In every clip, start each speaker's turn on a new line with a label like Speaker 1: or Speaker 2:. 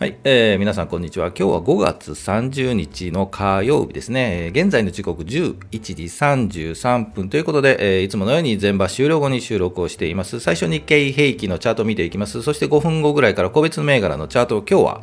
Speaker 1: はい、えー、皆さんこんにちは。今日は5月30日の火曜日ですね。現在の時刻11時33分ということで、えー、いつものように全場終了後に収録をしています。最初日経平均のチャートを見ていきます。そして5分後ぐらいから個別銘柄のチャートを今日は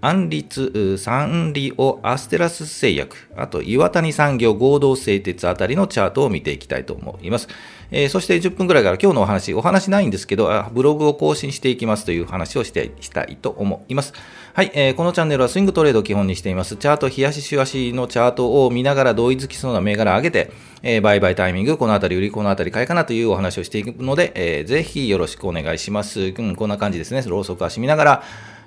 Speaker 1: 安立、サンリオ、アステラス製薬、あと岩谷産業合同製鉄あたりのチャートを見ていきたいと思います。えー、そして10分くらいから今日のお話、お話ないんですけど、ブログを更新していきますという話をしてしたいと思います。はい、えー、このチャンネルはスイングトレードを基本にしています。チャート、冷やししわしのチャートを見ながら同意づきそうな銘柄を上げて、えー、売買タイミング、このあたり売り、このあたり買いかなというお話をしていくので、えー、ぜひよろしくお願いします。うん、こんな感じですね。ローソク足見ながら、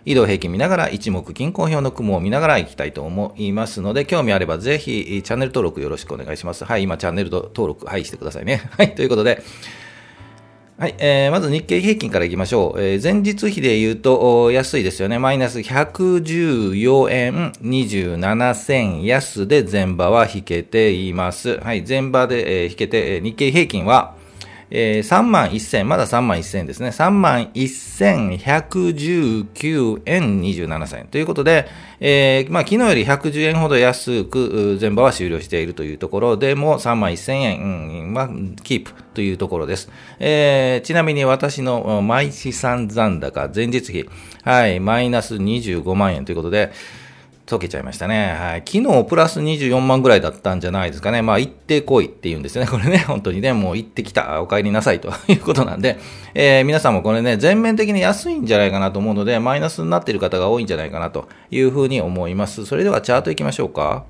Speaker 1: 移動平均見ながら一目均衡表の雲を見ながらいきたいと思いますので、興味あればぜひチャンネル登録よろしくお願いします。はい、今チャンネル登録、はい、してくださいね。はい、ということで、はい、えー、まず日経平均からいきましょう。えー、前日比で言うと安いですよね。マイナス114円27銭安で前場は引けています。はい、前場で、えー、引けて、日経平均はえー、3万1000、まだ3万1000ですね。3万1119円27銭。ということで、えー、まあ、昨日より110円ほど安く、全場は終了しているというところでも、3万1000円、うん、キープというところです。えー、ちなみに私の毎資産残高、前日比、はい、マイナス25万円ということで、溶けちゃいましたね。はい。昨日プラス24万ぐらいだったんじゃないですかね。まあ、行って来いって言うんですよね。これね、本当にね、もう行ってきた、お帰りなさいと いうことなんで、えー、皆さんもこれね、全面的に安いんじゃないかなと思うので、マイナスになっている方が多いんじゃないかなというふうに思います。それではチャート行きましょうか。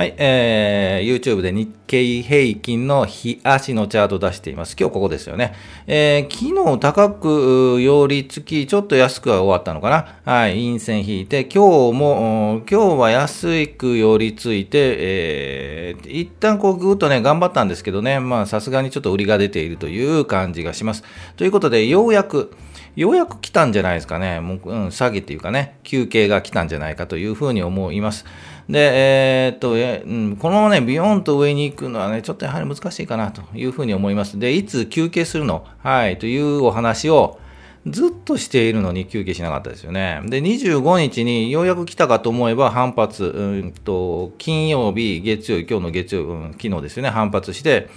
Speaker 1: はい、えー、YouTube で日経平均の日足のチャート出しています。今日ここですよね。えー、昨日高く寄り付き、ちょっと安くは終わったのかな。はい、陰線引いて、今日も、今日は安く寄り付いて、えー、一旦こうぐーっとね、頑張ったんですけどね、まあさすがにちょっと売りが出ているという感じがします。ということで、ようやく、ようやく来たんじゃないですかね。もう、うん、詐欺っていうかね、休憩が来たんじゃないかというふうに思います。で、えー、っと、えうん、このままね、ビヨーンと上に行くのはね、ちょっとやはり難しいかなというふうに思います。で、いつ休憩するの？はい、というお話を、ずっとしているのに休憩しなかったですよね。で、25日にようやく来たかと思えば反発、うんと、金曜日、月曜日、今日の月曜日、うん、昨日ですよね、反発して、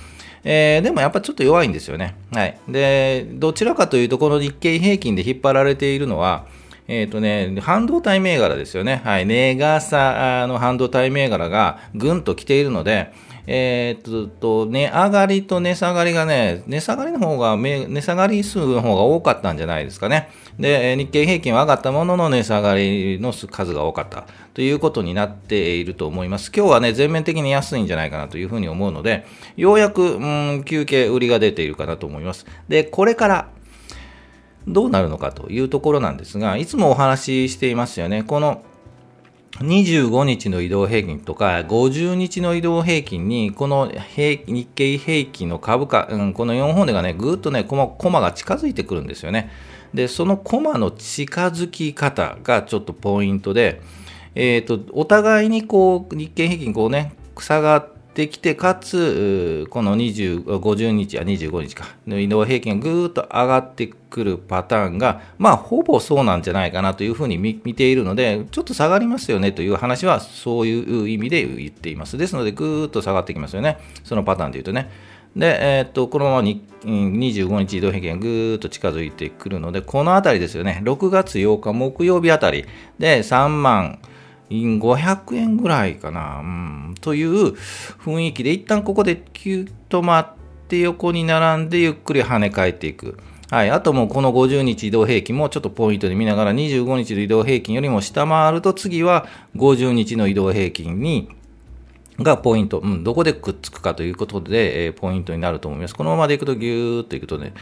Speaker 1: えー、でもやっぱちょっと弱いんですよね。はい。で、どちらかというと、この日経平均で引っ張られているのは、えっ、ー、とね、半導体銘柄ですよね。はい。値傘の半導体銘柄がぐんと来ているので、えー、っと、値上がりと値下がりがね、値下がりの方が、値下がり数の方が多かったんじゃないですかね。で、日経平均は上がったものの値下がりの数が多かったということになっていると思います。今日はね、全面的に安いんじゃないかなというふうに思うので、ようやく、うん、休憩売りが出ているかなと思います。で、これから、どうなるのかというところなんですが、いつもお話ししていますよね。この25日の移動平均とか50日の移動平均にこの日経平均の株価、うん、この4本でがねぐっとねコマコマが近づいてくるんですよねでそのコマの近づき方がちょっとポイントで、えーと、とお互いにこう日経平均こうね下がってってきて、かつ、この20 50日や25日かの移動平均がぐーっと上がってくるパターンが、まあ、ほぼそうなんじゃないかなというふうに見ているので、ちょっと下がりますよねという話は、そういう意味で言っています。ですので、ぐーっと下がってきますよね。そのパターンで言うとね。で、えー、っと、このままに25日移動平均がぐーっと近づいてくるので、このあたりですよね。6月8日木曜日あたりで3万、500円ぐらいかな、うん、という雰囲気で、一旦ここでキュッと待って横に並んでゆっくり跳ね返っていく。はい。あともうこの50日移動平均もちょっとポイントで見ながら25日の移動平均よりも下回ると次は50日の移動平均にがポイント、うん、どこでくっつくかということで、えー、ポイントになると思います。このままでいくとぎゅーっといくとね、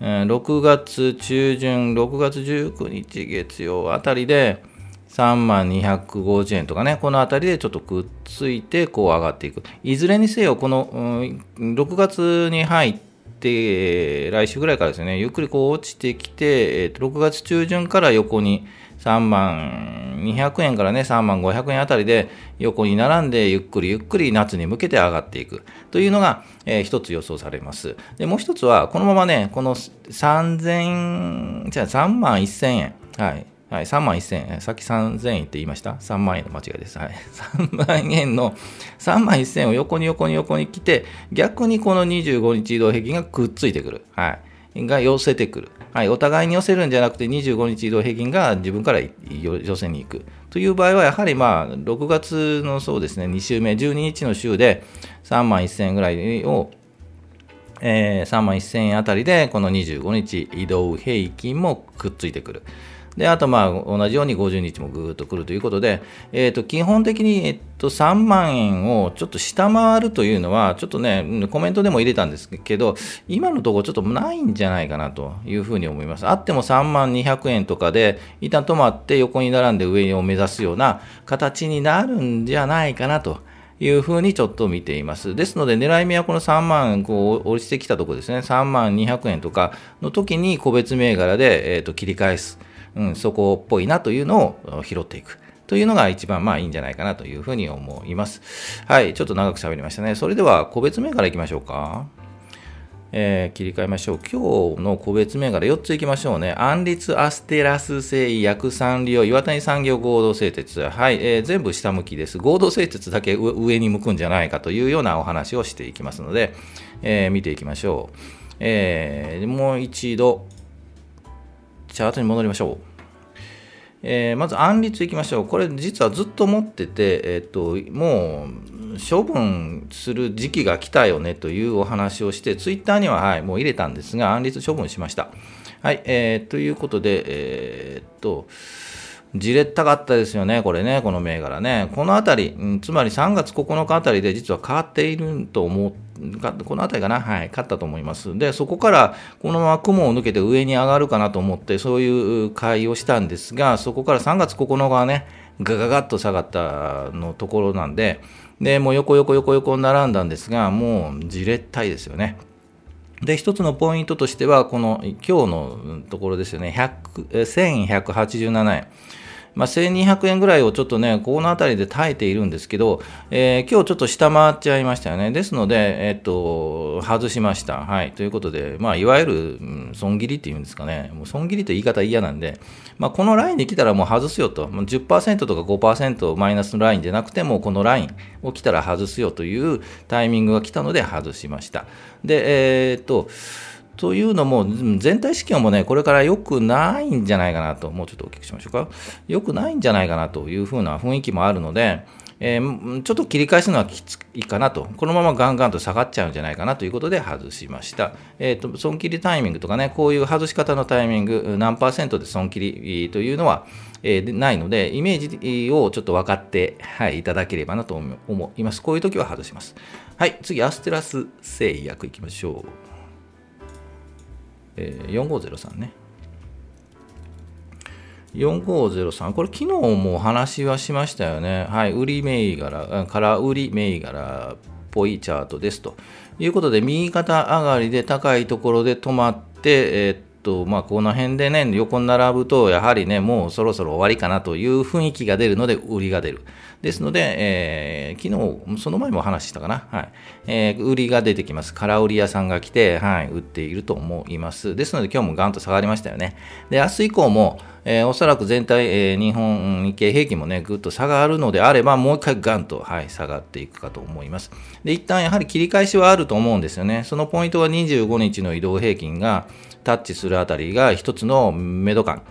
Speaker 1: えー、6月中旬、6月19日月曜あたりで、3万250円とかね、このあたりでちょっとくっついて、こう上がっていく。いずれにせよ、この、うん、6月に入って、来週ぐらいからですね、ゆっくりこう落ちてきて、えー、6月中旬から横に3万200円からね、3万500円あたりで横に並んで、ゆっくりゆっくり夏に向けて上がっていくというのが、えー、一つ予想されます。で、もう一つは、このままね、この3000、じゃあ3万1000円。はい。はい、3万1000円、さっき3000円って言いました ?3 万円の間違いです。はい。3万円の、3万1000円を横に横に横に来て、逆にこの25日移動平均がくっついてくる。はい。が寄せてくる。はい。お互いに寄せるんじゃなくて、25日移動平均が自分から寄せに行く。という場合は、やはりまあ、6月のそうですね、2週目、12日の週で3万1000円ぐらいを、えー、3万1000円あたりで、この25日移動平均もくっついてくる。で、あとまあ同じように50日もぐーっとくるということで、えー、と基本的に、えっと、3万円をちょっと下回るというのは、ちょっとね、コメントでも入れたんですけど、今のところちょっとないんじゃないかなというふうに思います。あっても3万200円とかで、一旦止まって横に並んで上を目指すような形になるんじゃないかなと。いうふうにちょっと見ています。ですので、狙い目はこの3万、こう、落ちてきたところですね、3万200円とかの時に個別銘柄で、えー、と切り返す。うん、そこっぽいなというのを拾っていく。というのが一番まあいいんじゃないかなというふうに思います。はい、ちょっと長く喋りましたね。それでは個別銘柄いきましょうか。えー、切り替えましょう。今日の個別銘柄4ついきましょうね。安立アステラス製薬産業岩谷産業合同製鉄。はい、えー、全部下向きです。合同製鉄だけ上に向くんじゃないかというようなお話をしていきますので、えー、見ていきましょう。えー、もう一度、チャートに戻りましょう。えー、まず、案率いきましょう。これ、実はずっと持ってて、えっ、と、もう、処分する時期が来たよねというお話をして、ツイッターには、はい、もう入れたんですが、案率処分しました。はい、えー、ということで、えー、っと、じれったかったですよね、これね、この銘柄ね。このあたり、うん、つまり3月9日あたりで実は変わっていると思う、このあたりかな、はい、勝ったと思います。で、そこからこのまま雲を抜けて上に上がるかなと思って、そういう買いをしたんですが、そこから3月9日はね、ガガガッと下がったのところなんで、で、もう横横横横並んだんですが、もうじれったいですよね。で、一つのポイントとしては、この今日のところですよね、1187円。まあ、1200円ぐらいをちょっとね、この辺りで耐えているんですけど、えー、今日ちょっと下回っちゃいましたよね。ですので、えっと、外しました。はい。ということで、まあ、いわゆる、損切りっていうんですかね。もう損切りって言い方嫌なんで、まあ、このラインに来たらもう外すよと。10%とか5%マイナスのラインじゃなくても、このラインを来たら外すよというタイミングが来たので外しました。で、えー、っと、というのも、全体資金もね、これから良くないんじゃないかなと、もうちょっとお聞きしましょうか。良くないんじゃないかなというふうな雰囲気もあるので、えー、ちょっと切り返すのはきついかなと、このままガンガンと下がっちゃうんじゃないかなということで外しました。えーと、損切りタイミングとかね、こういう外し方のタイミング、何パーセントで損切りというのは、えー、ないので、イメージをちょっと分かって、はい、いただければなと思います。こういう時は外します。はい、次、アステラス製薬いきましょう。えー、4503ね。4503、これ昨日もお話はしましたよね。はい、売り銘柄、空売り銘柄っぽいチャートですということで、右肩上がりで高いところで止まって、えー、っと、まあ、この辺でね、横に並ぶと、やはりね、もうそろそろ終わりかなという雰囲気が出るので、売りが出る。ですので、えー、昨日、その前も話したかな。はい。えー、売りが出てきます。空売り屋さんが来て、はい、売っていると思います。ですので、今日もガンと下がりましたよね。で、明日以降も、えー、おそらく全体、えー、日本、日経平均もね、ぐっと下がるのであれば、もう一回ガンと、はい、下がっていくかと思います。で、一旦やはり切り返しはあると思うんですよね。そのポイントは25日の移動平均がタッチするあたりが一つのメド感。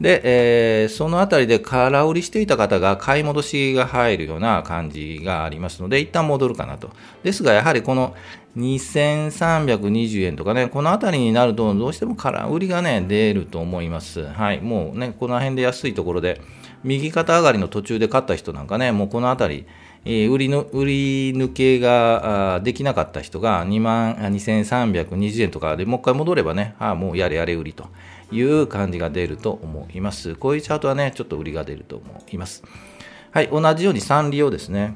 Speaker 1: で、えー、そのあたりで空売りしていた方が買い戻しが入るような感じがありますので、一旦戻るかなと。ですが、やはりこの2320円とかね、このあたりになると、どうしても空売りがね、出ると思います。はい。もうね、この辺で安いところで、右肩上がりの途中で買った人なんかね、もうこのあたり、え売りの売り抜けができなかった人が2万2320円とかでもう一回戻ればね、あもうやれやれ売りという感じが出ると思います。こういうチャートはね、ちょっと売りが出ると思います。はい、同じようにサンリオですね。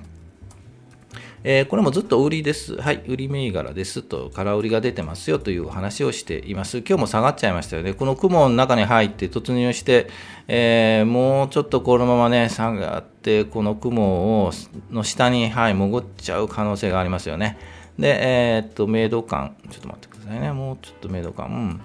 Speaker 1: えー、これもずっと売りです。はい、売り銘柄ですと、空売りが出てますよという話をしています。今日も下がっちゃいましたよね。この雲の中に入って突入して、えー、もうちょっとこのままね、下がって、この雲をの下に、はい、潜っちゃう可能性がありますよね。で、えー、っと、メイド感、ちょっと待ってくださいね。もうちょっとメイド感。うん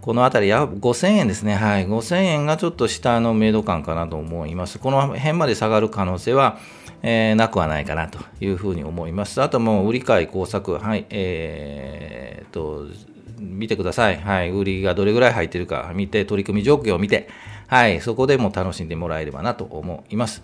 Speaker 1: この辺りや5000円ですね。はい。5000円がちょっと下のメイド感かなと思います。この辺まで下がる可能性は、えー、なくはないかなというふうに思います。あともう売り買い工作、はい、えー、と、見てください。はい。売りがどれぐらい入ってるか見て、取り組み状況を見て、はい。そこでも楽しんでもらえればなと思います。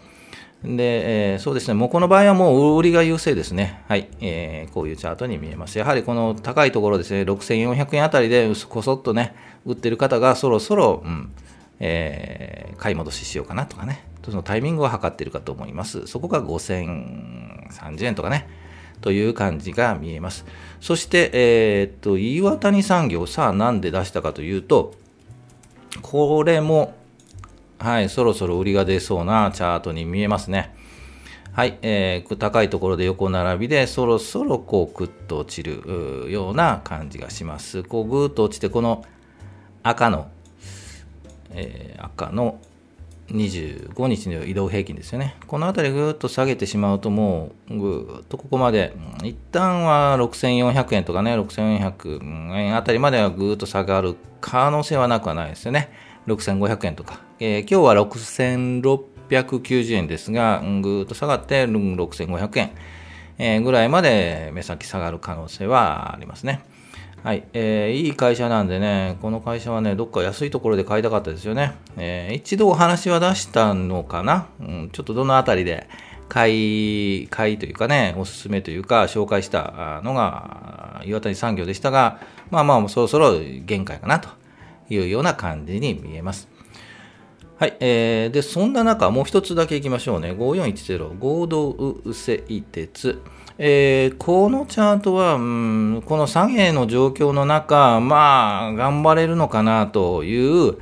Speaker 1: で、えー、そうですね、もうこの場合はもう売りが優勢ですね。はい、えー、こういうチャートに見えます。やはりこの高いところですね、6400円あたりでこそっとね、売ってる方がそろそろ、うん、えー、買い戻ししようかなとかね、そのタイミングを測っているかと思います。そこが5030円とかね、という感じが見えます。そして、えー、っと、岩谷産業、さあなんで出したかというと、これもはい、そろそろ売りが出そうなチャートに見えますね。はい、えー、高いところで横並びで、そろそろこう、くっと落ちるような感じがします。こう、ぐーっと落ちて、この赤の、えー、赤の25日の移動平均ですよね。この辺りぐーっと下げてしまうと、もう、ぐーっとここまで、一旦は6400円とかね、6400円あたりまではぐーっと下がる可能性はなくはないですよね。6500円とか。えー、今日は6690円ですが、ぐーっと下がって6500円、えー、ぐらいまで目先下がる可能性はありますね。はい、えー、いい会社なんでね、この会社はね、どっか安いところで買いたかったですよね。えー、一度お話は出したのかな、うん、ちょっとどのあたりで買い、買いというかね、おすすめというか、紹介したのが岩谷産業でしたが、まあまあ、そろそろ限界かなというような感じに見えます。はい、えー、で、そんな中、もう一つだけいきましょうね。5410、合同右性鉄。えー、このチャートは、うん、この下げの状況の中、まあ、頑張れるのかなという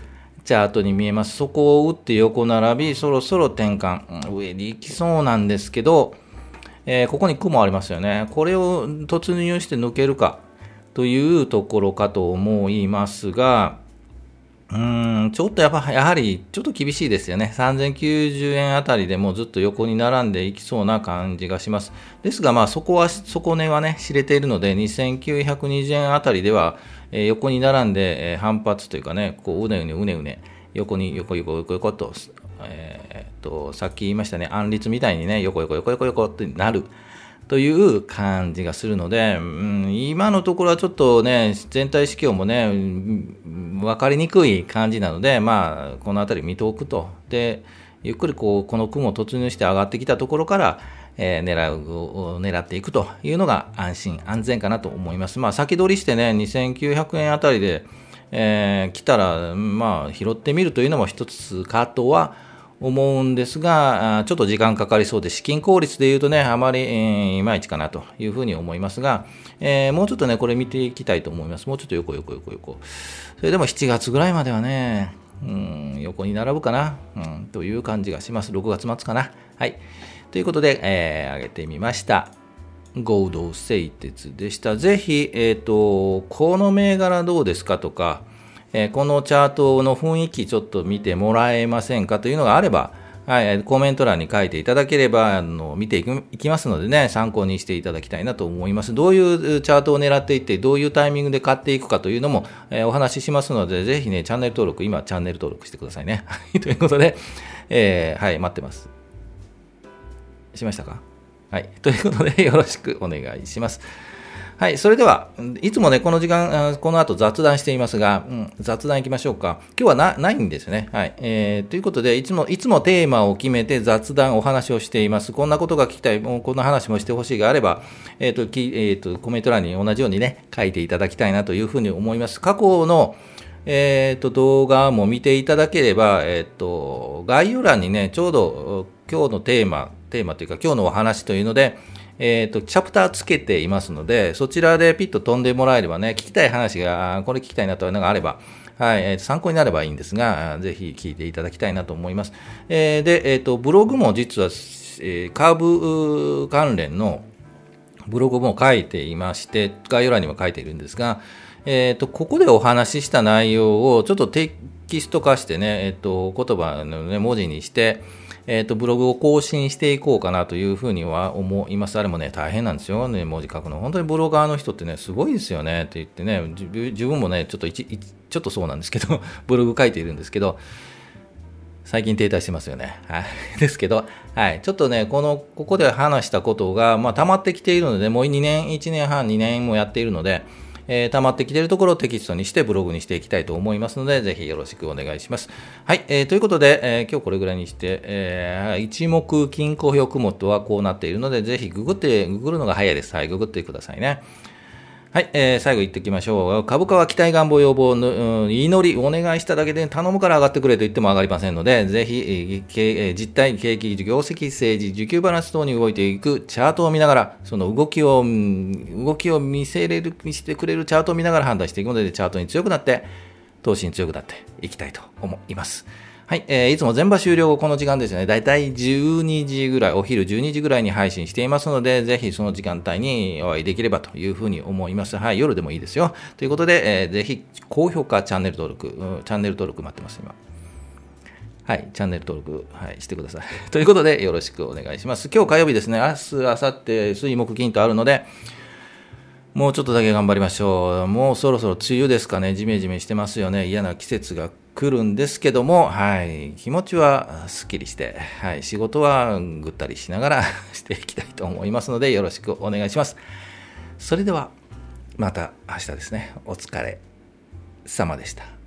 Speaker 1: チャートに見えます。そこを打って横並び、そろそろ転換、上に行きそうなんですけど、えー、ここに雲ありますよね。これを突入して抜けるかというところかと思いますが、うん、ちょっとやっぱ、やはり、ちょっと厳しいですよね。3090円あたりでもうずっと横に並んでいきそうな感じがします。ですが、まあ、そこは、底根はね、知れているので、2920円あたりでは、え、横に並んで、え、反発というかね、こう、うねうねうねうね、横に、横横横横と、えー、と、さっき言いましたね、暗率みたいにね、横横横横横ってなる。という感じがするので、うん、今のところはちょっとね、全体指標もね、分かりにくい感じなので、まあ、この辺り見ておくと。で、ゆっくりこう、この雲突入して上がってきたところから、えー、狙う、狙っていくというのが安心、安全かなと思います。まあ、先取りしてね、2900円あたりで、えー、来たら、まあ、拾ってみるというのも一つかとは思うんですが、ちょっと時間かかりそうで、資金効率で言うとね、あまり、えー、いまいちかなというふうに思いますが、えー、もうちょっとね、これ見ていきたいと思います。もうちょっと横横横横。それでも7月ぐらいまではね、うん、横に並ぶかな、うん、という感じがします。6月末かな。はい。ということで、えー、上げてみました。合同製鉄でした。ぜひ、えっ、ー、と、この銘柄どうですかとか、えこのチャートの雰囲気ちょっと見てもらえませんかというのがあれば、はい、コメント欄に書いていただければ、あの、見ていきますのでね、参考にしていただきたいなと思います。どういうチャートを狙っていって、どういうタイミングで買っていくかというのも、えー、お話ししますので、ぜひね、チャンネル登録、今、チャンネル登録してくださいね。ということで、えー、はい、待ってます。しましたか？はい。ということで、よろしくお願いします。はい、それでは、いつもね、この時間、この後雑談していますが、うん、雑談いきましょうか。今日はなないんですね。はい。えー、ということで、いつも、いつもテーマを決めて雑談、お話をしています。こんなことが聞きたい、もうこんな話もしてほしいがあれば、えっ、ー、と、きえっ、ー、と、コメント欄に同じようにね、書いていただきたいなというふうに思います。過去の、えっ、ー、と、動画も見ていただければ、えっ、と、概要欄にね、ちょうど今日のテーマ、テーマというか今日のお話というので、えっ、ー、と、チャプターつけていますので、そちらでピッと飛んでもらえればね、聞きたい話が、これ聞きたいなというのがあれば、はい、えー、参考になればいいんですが、ぜひ聞いていただきたいなと思います。えー、で、えっ、ー、と、ブログも実は、えー、カーブ関連の、ブログも書いていまして、概要欄にも書いているんですが、えっ、ー、と、ここでお話しした内容をちょっとテキスト化してね、えっ、と、言葉のね、文字にして、えっ、ー、と、ブログを更新していこうかなというふうには思います。あれもね、大変なんですよね、文字書くの。本当にブロガーの人ってね、すごいですよねって言ってね、自分もね、ちょっと一、ちょっとそうなんですけど、ブログ書いているんですけど、最近停滞してますよね。はい。ですけど、はい。ちょっとね、この、ここで話したことが、まあ、溜まってきているので、もう2年、1年半、2年もやっているので、えー、溜まってきているところをテキストにしてブログにしていきたいと思いますので、ぜひよろしくお願いします。はい。えー、ということで、えー、今日これぐらいにして、えー、一目金衡表雲とはこうなっているので、ぜひググって、ググるのが早いです。はい。ググってくださいね。はい、えー、最後言っておきましょう。株価は期待願望要望の、うん、祈り、お願いしただけで頼むから上がってくれと言っても上がりませんので、ぜひ、えー、実体、景気、業績、政治、需給バランス等に動いていくチャートを見ながら、その動きを、動きを見せれる、見せてくれるチャートを見ながら判断していくので、チャートに強くなって、投資に強くなっていきたいと思います。はい、えー、いつも全場終了後この時間ですね、だいたい12時ぐらい、お昼12時ぐらいに配信していますので、ぜひその時間帯にお会いできればというふうに思います。はい、夜でもいいですよ。ということで、えー、ぜひ高評価、チャンネル登録、うん、チャンネル登録待ってます、今。はい、チャンネル登録、はい、してください。ということで、よろしくお願いします。今日火曜日ですね、明日、明後日、水木金とあるので、もうちょっとだけ頑張りましょう。もうそろそろ梅雨ですかね。ジメジメしてますよね。嫌な季節が来るんですけども、はい、気持ちはすっきりして、はい、仕事はぐったりしながら していきたいと思いますので、よろしくお願いします。それでは、また明日ですね。お疲れ様でした。